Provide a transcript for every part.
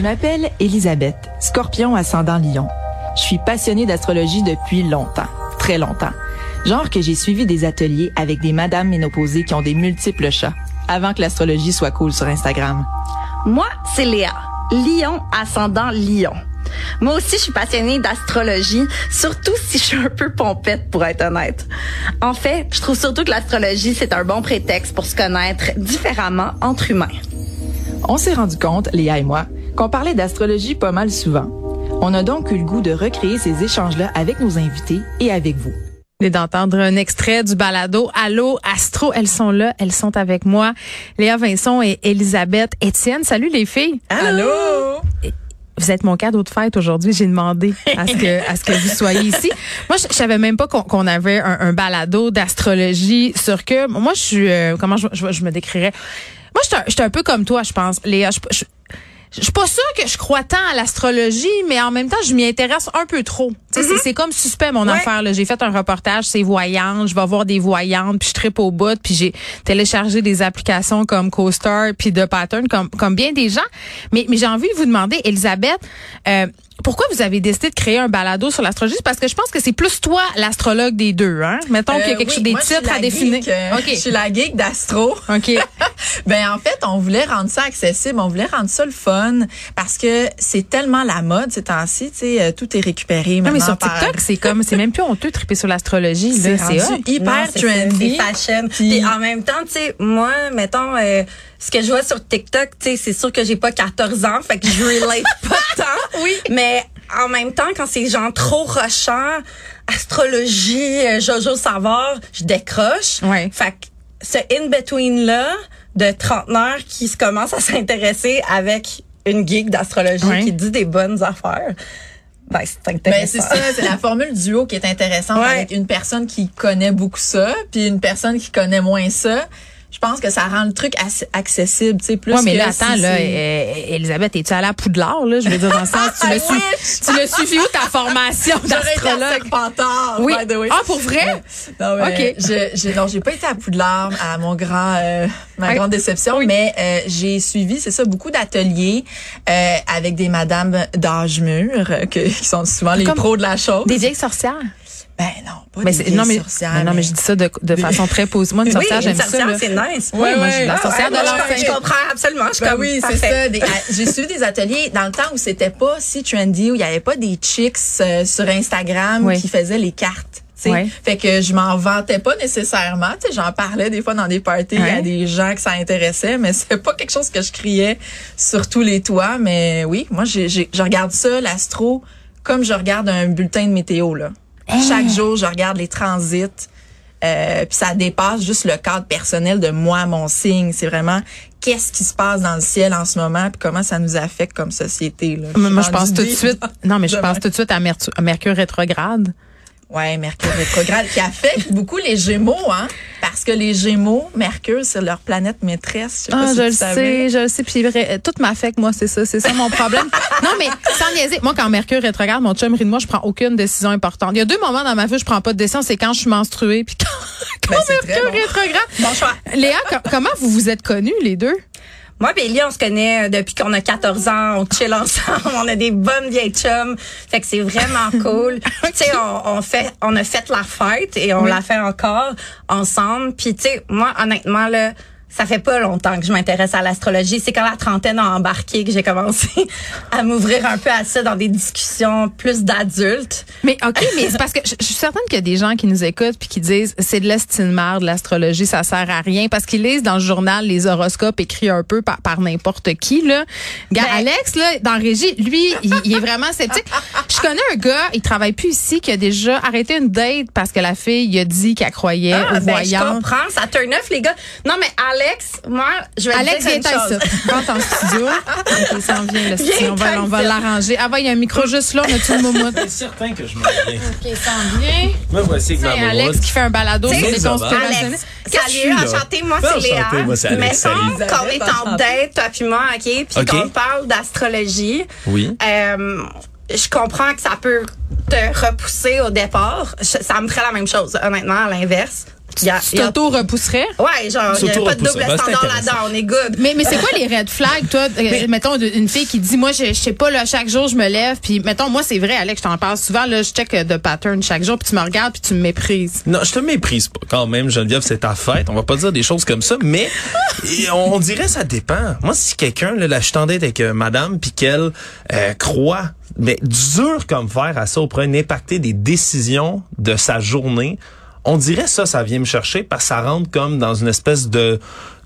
Je m'appelle Elisabeth, scorpion ascendant lion. Je suis passionnée d'astrologie depuis longtemps, très longtemps. Genre que j'ai suivi des ateliers avec des madames ménopausées qui ont des multiples chats, avant que l'astrologie soit cool sur Instagram. Moi, c'est Léa, lion ascendant lion. Moi aussi, je suis passionnée d'astrologie, surtout si je suis un peu pompette, pour être honnête. En fait, je trouve surtout que l'astrologie, c'est un bon prétexte pour se connaître différemment entre humains. On s'est rendu compte, Léa et moi, qu'on parlait d'astrologie pas mal souvent. On a donc eu le goût de recréer ces échanges-là avec nos invités et avec vous. d'entendre un extrait du balado Allô Astro. Elles sont là, elles sont avec moi. Léa Vincent et Elisabeth Étienne. Salut les filles. Allô? Vous êtes mon cadeau de fête aujourd'hui. J'ai demandé à ce que à ce que vous soyez ici. Moi, je, je savais même pas qu'on qu'on avait un, un balado d'astrologie sur que moi je suis euh, comment je, je, je me décrirais? Moi, je suis un, un peu comme toi, je pense. Léa, je, je suis pas sûre que je crois tant à l'astrologie, mais en même temps, je m'y intéresse un peu trop. Sais, c'est- comme suspect, mon affaire. là. J'ai fait un reportage, c'est voyante. Je vais voir des voyantes, puis je tripe au bout, puis j'ai téléchargé des applications comme CoStar, puis de Pattern, comme, comme bien des gens. Mais, mais j'ai envie de vous demander, Elisabeth, euh, pourquoi vous avez décidé de créer un balado sur l'astrologie? Parce que je pense que c'est plus toi l'astrologue des deux, hein? Mettons qu'il y a Euh, quelque oui, chose des moi, titres à définir. euh, OK. Je suis la geek d'astro. OK. ben en fait, on voulait rendre ça accessible, on voulait rendre ça le fun parce que c'est tellement la mode ces temps-ci, tu sais, euh, tout est récupéré Non, maintenant mais sur par- TikTok, c'est comme, c'est même plus honteux de triper sur l'astrologie, c'est là. C'est rendu hot. hyper Non, trendy. C'est fashion. Puis- Puis en même temps, tu sais, moi, mettons, euh, ce que je vois sur TikTok, tu sais, c'est sûr que j'ai pas 14 ans, fait que je relate pas tant. Oui. Mais en même temps, quand c'est genre trop rochant, astrologie, euh, Jojo Savard, je décroche. Ouais. Fait que ce in-between-là de trentenaire qui se commence à s'intéresser avec une geek d'astrologie Ouais. qui dit des bonnes affaires, ben, c'est Ben intéressant. c'est ça, c'est la formule duo qui est intéressante Ouais. avec une personne qui connaît beaucoup ça, puis une personne qui connaît moins ça. Je pense que ça rend le truc accessible, tu sais, plus Ouais, mais que là, si attends, là, euh, Elisabeth, es-tu allée à Poudlard, là? Je veux dire, dans le sens, tu l'as su, Wish! tu suivi où ta formation d'astrologue? Oui. by the way. Ah, pour vrai? Non, mais Ok. je, j'ai, non, j'ai pas été à Poudlard, à mon grand, euh, ma grande déception, mais euh, j'ai suivi, c'est ça, beaucoup d'ateliers euh, avec des madames d'âge mûr, euh, que, qui sont souvent les pros de la chose. Des vieilles sorcières? Ben non, pas Mais des non, mais, sorcières, mais non, mais je dis ça de, de façon très positive. Moi, une sorcière, oui, j'aime une ça, sorcière, là. c'est nice. Ouais, moi, je la sorcière Ah, de l'enfer. je, je comprends absolument. Je Ben comme, oui, c'est ça. À- J'ai suivi des ateliers dans le temps où c'était pas si trendy, où il y avait pas des chicks euh, sur Instagram Oui. qui faisaient les cartes. Ouais. Fait que je m'en vantais pas nécessairement. Tu sais, J'en parlais des fois dans des parties Ouais. à des gens que ça intéressait, mais c'est pas quelque chose que je criais sur tous les toits. Mais oui, moi, j'ai- je regarde ça, l'astro, comme je regarde un bulletin de météo. là. Chaque jour, je regarde les transits. Euh, puis ça dépasse juste le cadre personnel de moi, mon signe. C'est vraiment qu'est-ce qui se passe dans le ciel en ce moment, puis comment ça nous affecte comme société. Là? Moi, moi, je pense tout de suite. Non, mais je pense tout de suite à Mercure rétrograde. Ouais, Mercure rétrograde qui affecte beaucoup les Gémeaux, hein, parce que les Gémeaux, Mercure, c'est leur planète maîtresse. Je sais pas Ah, si je le savais. sais, je le sais. Puis vrai, tout m'affecte, moi, c'est ça. C'est ça mon problème. non, mais sans niaiser, moi, quand Mercure rétrograde, mon chum rit de moi, je prends aucune décision importante. Il y a deux moments dans ma vie où je prends pas de décision, c'est quand je suis menstruée, puis quand, quand Ben, Mercure bon. rétrograde. Bon choix. Léa, co- comment vous vous êtes connus, les deux? Moi, Ellie, on se connaît euh, depuis qu'on a 14 ans. On chill ensemble. On a des bonnes vieilles chums. Fait que c'est vraiment cool. Tu sais, on, on fait, on a fait la fête et on la fait encore ensemble. Puis tu sais, moi, honnêtement, là, ça fait pas longtemps que je m'intéresse à l'astrologie. C'est quand la trentaine a embarqué que j'ai commencé à m'ouvrir un peu à ça dans des discussions plus d'adultes. Mais OK, mais c'est parce que je, je suis certaine qu'il y a des gens qui nous écoutent puis qui disent c'est de l'estimard de l'astrologie, ça sert à rien parce qu'ils lisent dans le journal les horoscopes écrits un peu par, par n'importe qui là. Gars, Ben- Alex là dans régie, lui, il, il est vraiment sceptique. Je connais un gars, il travaille plus ici qui a déjà arrêté une date parce que la fille il a dit qu'elle croyait Ah, aux ben, je voyants. comprends. Ça turn off, les gars. Non, mais Alex, moi, je vais te Alex, dire viens une chose. ça. Rentre en studio. OK, ça en vient, le studio. On va, on va l'arranger. Ah, va, il y a un micro juste là, on a tout le moment. C'est certain que je m'en viens. OK, ça en vient. Me voici avec ma. Alex qui fait un balado sur les conspirationnistes. Alex, que salut, enchanté, moi c'est Léa. moi, c'est Alex, Mettons salut. qu'on est en date, toi puis moi, OK? Puis qu'on parle d'astrologie. Oui. Euh, je comprends que ça peut te repousser au départ. Je- ça me ferait la même chose, honnêtement, à l'inverse. Il y a, Tu il y a- t'auto-repousserais? ouais, genre, il n'y a pas de double Ben, standard là-dedans. On est good. Mais, mais c'est quoi les red flags, toi? Euh, mettons, une fille qui dit, moi, je, je sais pas, là, chaque jour, je me lève, puis mettons, moi, c'est vrai, Alex, je t'en parle souvent, là, je check euh, de pattern chaque jour, puis tu me regardes, puis tu me méprises. Non, je te méprise pas quand même, Geneviève, c'est ta fête. On va pas dire des choses comme ça, mais on, on dirait ça dépend. Moi, si quelqu'un, là, là, je suis en date avec euh, madame, puis qu'elle euh, croit, mais dur comme fer à ça, au point d'impacter des décisions de sa journée, on dirait ça, ça vient me chercher parce que ça rentre comme dans une espèce de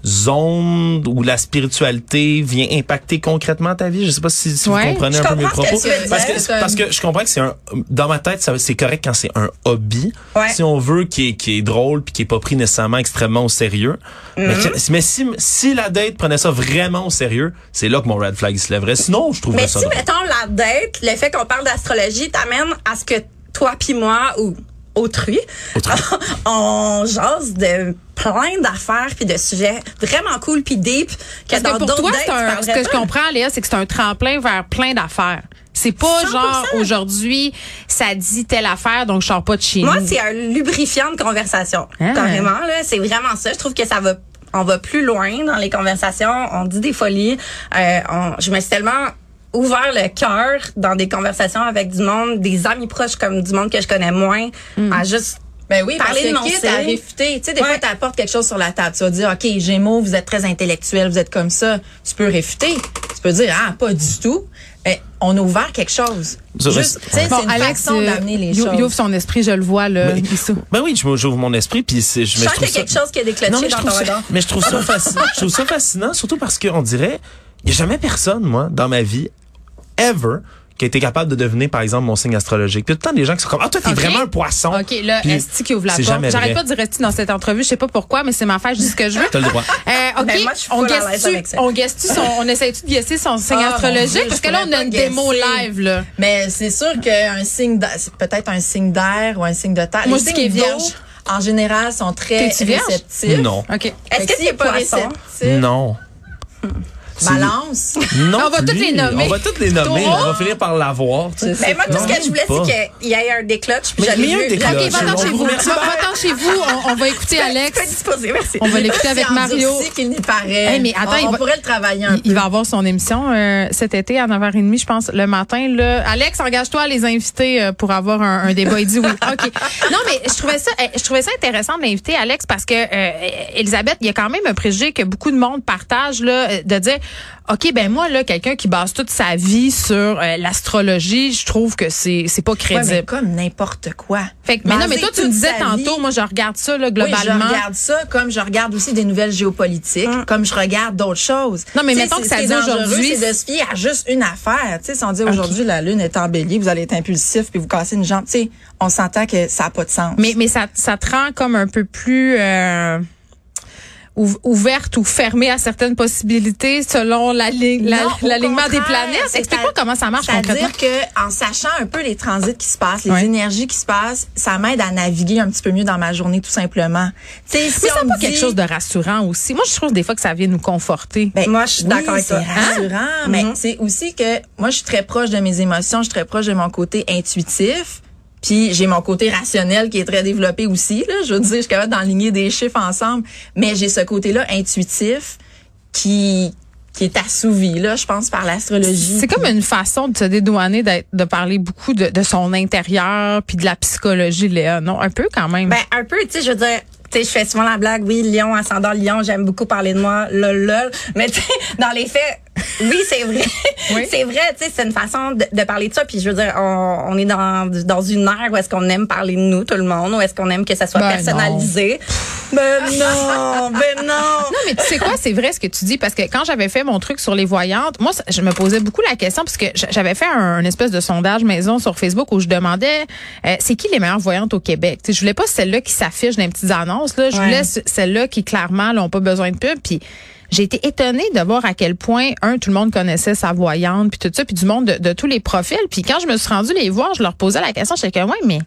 zone où la spiritualité vient impacter concrètement ta vie. Je sais pas si, si Ouais. vous comprenez Je un peu mes que propos. Parce que, parce je comprends que c'est un, dans ma tête, c'est correct quand c'est un hobby. Ouais. Si on veut qui est, qui est drôle puis qui est pas pris nécessairement extrêmement au sérieux. Mais, que- mais si, si la date prenait ça vraiment au sérieux, c'est là que mon red flag se lèverait. Sinon, je trouverais Mais ça si, drôle. mettons, la date, le fait qu'on parle d'astrologie t'amène à ce que toi puis moi, ou autrui, Autrui. on jase de plein d'affaires puis de sujets vraiment cool puis deep que Parce dans que pour toi, dates, un, ce que je pas. comprends, Léa, c'est que c'est un tremplin vers plein d'affaires. C'est pas 100%. genre, aujourd'hui, ça dit telle affaire, donc je sors pas de chez Moi, c'est un lubrifiant de conversation. Ah. Carrément, là. C'est vraiment ça. Je trouve que ça va, on va plus loin dans les conversations. On dit des folies. Euh, on- je me suis tellement ouvert le cœur dans des conversations avec du monde, des amis proches comme du monde que je connais moins, Mm. à juste Ben oui, parce Parler de que mon à réfuter, tu sais, des Ouais. fois, tu apportes quelque chose sur la table. Tu vas dire, OK, Gémeaux, vous êtes très intellectuel, vous êtes comme ça. Tu peux réfuter. Tu peux dire, ah, pas du tout. Ben, on a ouvert quelque chose. Juste, Bon, c'est une Alex, façon euh, d'amener les choses. il ouvre son esprit, je le vois, là. Mais-. Ben oui, je- j'ouvre mon esprit puis c'est, je, Je mais sens qu'il y a ça- quelque chose qui a déclenché Non, mais je dans trouve ton ça, regard. mais je trouve ça fascinant. je trouve ça fascinant, surtout parce qu'on dirait, il y a jamais personne, moi, dans ma vie, ever, qui a été capable de deviner, par exemple, mon signe astrologique. Puis tout le temps, des gens qui sont comme, ah, toi, t'es vraiment un poisson. OK, là, Esti qui ouvre la porte? jamais J'arrête pas de dire Esti dans cette entrevue. Je sais pas pourquoi, mais c'est ma fête, je dis ce que je veux. T'as le droit. Euh, OK, Ben, moi, on guesse-tu, avec ça. on guesse-tu son, on essaie-tu de guesser son signe Ah, Dieu, astrologique? Parce que là, on a une pas démo guesser. live, là. Mais c'est sûr qu'un signe, peut-être un signe d'air ou un signe de terre. Moi, les je dis vierge. en général, sont très réceptifs. Non. OK. Est-ce que c'est pas récent? réceptif, Non. Balance. Non. On va toutes les nommer. On va toutes les nommer. On va finir par l'avoir. tu sais. Mais Ben, moi, tout ce que je voulais, c'est qu'il y ait un déclenche. Puis Mais- j'allais mais il y a un déclenche. OK, va-t'en chez vous vous. remercie. Va- Va-t'en chez vous. On, on va écouter Alex. merci. On va l'écouter avec C'est Mario. endurci qu'il n'y paraît. Hey, mais attends, on, il on va- pourrait le travailler un Il, il peu. va avoir son émission euh, cet été à 9h30, je pense, le matin. Là. Alex, engage-toi à les inviter euh, pour avoir un, un débat. Il dit oui. OK. Non, mais je trouvais ça euh, je trouvais ça intéressant de l'inviter, Alex, parce que euh, Elisabeth, il y a quand même un préjugé que beaucoup de monde partage là, de dire OK, ben moi, là, quelqu'un qui base toute sa vie sur euh, l'astrologie, je trouve que c'est c'est pas Ouais, crédible. mais comme n'importe quoi. Fait que- mais non, mais toi, tu me disais sa tantôt, vie- moi, je regarde ça, là, Oui, globalement. je regarde ça comme je regarde aussi des nouvelles géopolitiques, comme je regarde d'autres choses. Non, mais mettons que ça dit aujourd'hui, c'est de se fier à juste une affaire. Tu sais, si on dit aujourd'hui la lune est en bélier, vous allez être impulsif puis vous cassez une jambe. Tu sais, on s'entend que ça n'a pas de sens. Mais, mais ça, ça te rend comme un peu plus euh, ouverte ou fermée à certaines possibilités selon la li- la- l'alignement des planètes? Explique-moi comment ça marche. C'est-à-dire que en sachant un peu les transits qui se passent, les énergies qui se passent, ça m'aide à naviguer un petit peu mieux dans ma journée tout simplement. Si Mais c'est pas me quelque dit- chose de rassurant aussi. Moi, je trouve des fois que ça vient nous conforter. Ben, Moi, je suis d'accord avec toi. C'est rassurant, mais Mhm. c'est aussi que moi, je suis très proche de mes émotions, je suis très proche de mon côté intuitif. Puis j'ai mon côté rationnel qui est très développé aussi. Là. Je veux dire, je suis capable d'enligner des chiffres ensemble, mais j'ai ce côté-là intuitif qui qui est assouvi, là, je pense, par l'astrologie. C'est comme une façon de se dédouaner d'être, de parler beaucoup de, de son intérieur puis de la psychologie, Léa. Non, un peu quand même. Ben, un peu, tu sais, je veux dire, tu sais, je fais souvent la blague, oui, lion, ascendant lion, j'aime beaucoup parler de moi, lol, lol. Mais tu sais, dans les faits, oui, c'est vrai. Oui. c'est vrai, tu sais, c'est une façon de, de parler de ça. Puis je veux dire, on, on est dans, dans une ère où est-ce qu'on aime parler de nous, tout le monde, où est-ce qu'on aime que ça soit Ben personnalisé? Ben non, ben non. Non, mais tu sais quoi, c'est vrai ce que tu dis parce que quand j'avais fait mon truc sur les voyantes, moi, je me posais beaucoup la question parce que j'avais fait un, un espèce de sondage maison sur Facebook où je demandais euh, c'est qui les meilleures voyantes au Québec? Tu sais, je voulais pas celle-là qui s'affiche dans les petites annonces là, je voulais ce- celle-là qui clairement n'ont pas besoin de pub. Puis j'ai été étonnée de voir à quel point un tout le monde connaissait sa voyante puis tout ça puis du monde de, de tous les profils. Puis quand je me suis rendue les voir, je leur posais la question, j'étais comme ouais mais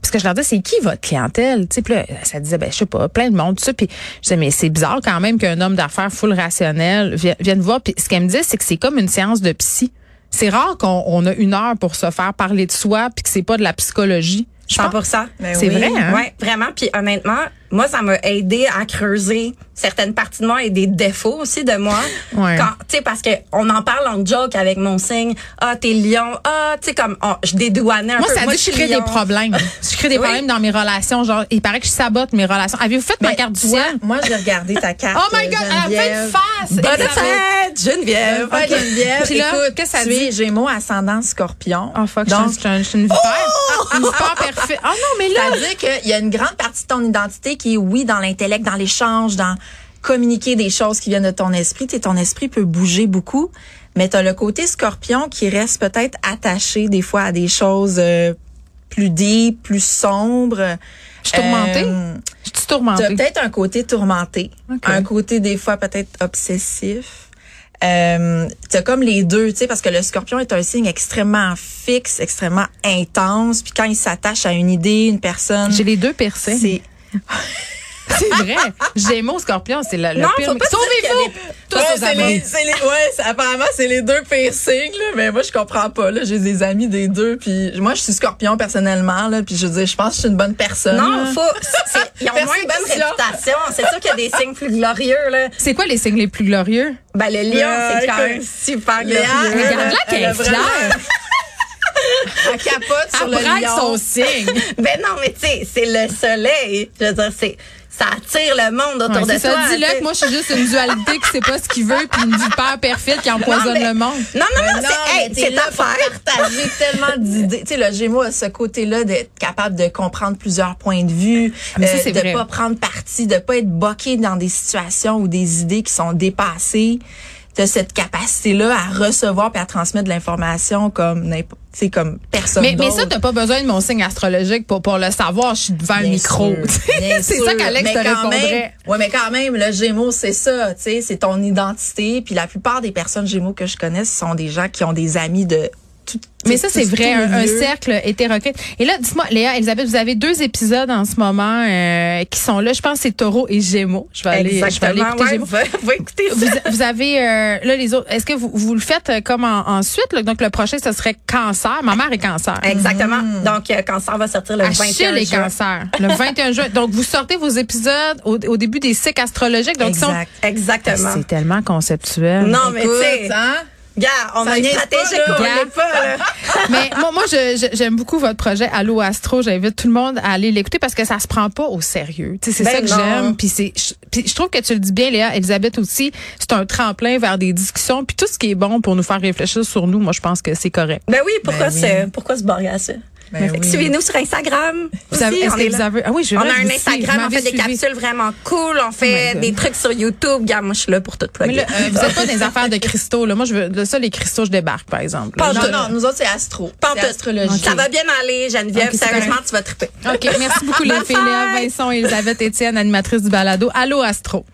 parce que je leur disais, c'est qui votre clientèle? Tu sais, puis là, ça disait, ben, je sais pas, plein de monde, tout ça. Puis je disais, mais c'est bizarre quand même qu'un homme d'affaires full rationnel vi- vienne voir. Puis ce qu'elle me disait, c'est que c'est comme une séance de psy. C'est rare qu'on on a une heure pour se faire parler de soi puis que c'est pas de la psychologie. Je pense- 100 Ben C'est oui. vrai, hein? Ouais, vraiment. Puis honnêtement, moi, ça m'a aidé à creuser certaines parties de moi et des défauts aussi de moi. Ouais. Quand, tu sais, parce que on en parle en joke avec mon signe. Ah, t'es lion. Ah, tu sais, comme, on- je dédouanais un Moi, peu. ça dit je suis crée des problèmes. Je crée des Oui. problèmes dans mes relations. Genre, il paraît que je sabote mes relations. Avez-vous fait ma Mais carte du ciel? Moi, j'ai regardé ta carte. Oh my God, elle a fait une face! Bonne fête, Geneviève. Bonne fête, Geneviève. Puis là, Écoute, qu'est-ce que ça dit? Gémeaux ascendant scorpion. Oh fuck, Donc, je suis un- je suis une vipère. Une vipère parfaite. Oh non, mais là. C'est-à-dire qu'il y a une grande partie de ton identité qui est, oui, dans l'intellect, dans l'échange, dans communiquer des choses qui viennent de ton esprit. Tu sais, ton esprit peut bouger beaucoup, mais tu as le côté scorpion qui reste peut-être attaché des fois à des choses euh, plus deep, plus sombres. Je suis tourmentée. Euh, Je suis tu as tourmentée. peut-être un côté tourmenté, un côté des fois peut-être obsessif. Euh, t'as comme les deux, tu sais, parce que le scorpion est un signe extrêmement fixe, extrêmement intense. Puis quand il s'attache à une idée, une personne, J'ai les deux percés. c'est vrai. Gémeaux, scorpion, c'est le, le Non, pire. faut pas dire Sauvez-vous! Ouais, aux c'est les, abonnés. c'est les, ouais, c'est- apparemment, c'est les deux pires signes, là, mais moi, je comprends pas, là. J'ai des amis des deux, puis moi, je suis scorpion, personnellement, là, puis je veux dire, je pense que je suis une bonne personne. Non, là. faut, c'est- ils ont moins une bonne réputation. C'est sûr qu'il y a des signes plus glorieux, là. C'est quoi les signes les plus glorieux? Ben, le lion, Euh, c'est quand écoute, même super glorieux. Regarde-la elle qu'elle a est. Elle capote sur le lion. son signe. Ben non, mais tu sais, c'est le soleil. Je veux dire, c'est, ça attire le monde autour Ouais, de c'est toi. ça, dis-le que moi, je suis juste une dualité qui sait pas ce qu'il veut puis une vipère perfide qui empoisonne Non, mais- le monde. Non, non, non, Non, c'est, hey, c'est là fête. partager tellement d'idées. Tu sais, le Gémeaux a ce côté-là d'être capable de comprendre plusieurs points de vue, Mais ça, euh, c'est de vrai. pas prendre parti, de pas être boqué dans des situations ou des idées qui sont dépassées. T'as cette capacité-là à recevoir et à transmettre de l'information comme sais, comme personne Mais, mais ça, t'as pas besoin de mon signe astrologique pour, pour le savoir. Je suis devant le micro. c'est ça qu'Alex te répondrait. Ouais, mais quand même, le Gémeaux, c'est ça, tu sais, c'est ton identité. Puis la plupart des personnes Gémeaux que je connais, ce sont des gens qui ont des amis de tout. Mais ça, c'est vrai, un, cercle hétéroclite. Et là, dis-moi, Léa, Elisabeth, vous avez deux épisodes en ce moment euh, qui sont là. Je pense que c'est Taureau et Gémeaux. Je vais aller, je vais aller écouter ouais, Gémeaux. va, va écouter ça. Vous, vous avez euh, là les autres. Est-ce que vous, vous le faites euh, comme en, ensuite là? Donc le prochain, ce serait cancer. Ma mère est cancer. Exactement. Donc, euh, Cancer va sortir le Achille 21 est juin. cancer. Le 21 juin. Donc vous sortez vos épisodes au, au début des cycles astrologiques. Donc ils sont- Exact. Exactement. c'est tellement conceptuel. Non, mais tu sais, hein? Gars, on Ça a une stratégie qu'on pas. Mais moi, moi j'aime beaucoup votre projet Allo Astro. J'invite tout le monde à aller l'écouter parce que ça se prend pas au sérieux. C'est Ben ça que j'aime. Puis c'est, je, puis je trouve que tu le dis bien, Léa, Elisabeth aussi. C'est un tremplin vers des discussions. Puis tout ce qui est bon pour nous faire réfléchir sur nous, moi, je pense que c'est correct. Ben oui, pourquoi, Ben oui. c'est- pourquoi se barrer à ça? Ben oui. Suivez-nous sur Instagram. Vous avez, est-ce on vous avez, ah oui, je On a un. Instagram, on fait des capsules vraiment cool, on fait God. des trucs sur YouTube. Gars, moi, je suis là pour tout Mais plugger. là, euh, vous êtes pas des affaires de cristaux, là. Moi, je veux, de ça, les cristaux, je débarque, par exemple. Pas Non, non, nous autres, c'est astro. Pas. Ça va bien aller, Geneviève. Ok, c'est Sérieusement, tu vas triper. OK, merci beaucoup, les filles. Vincent et Elisabeth Étienne, animatrice du balado. Allô, Astro.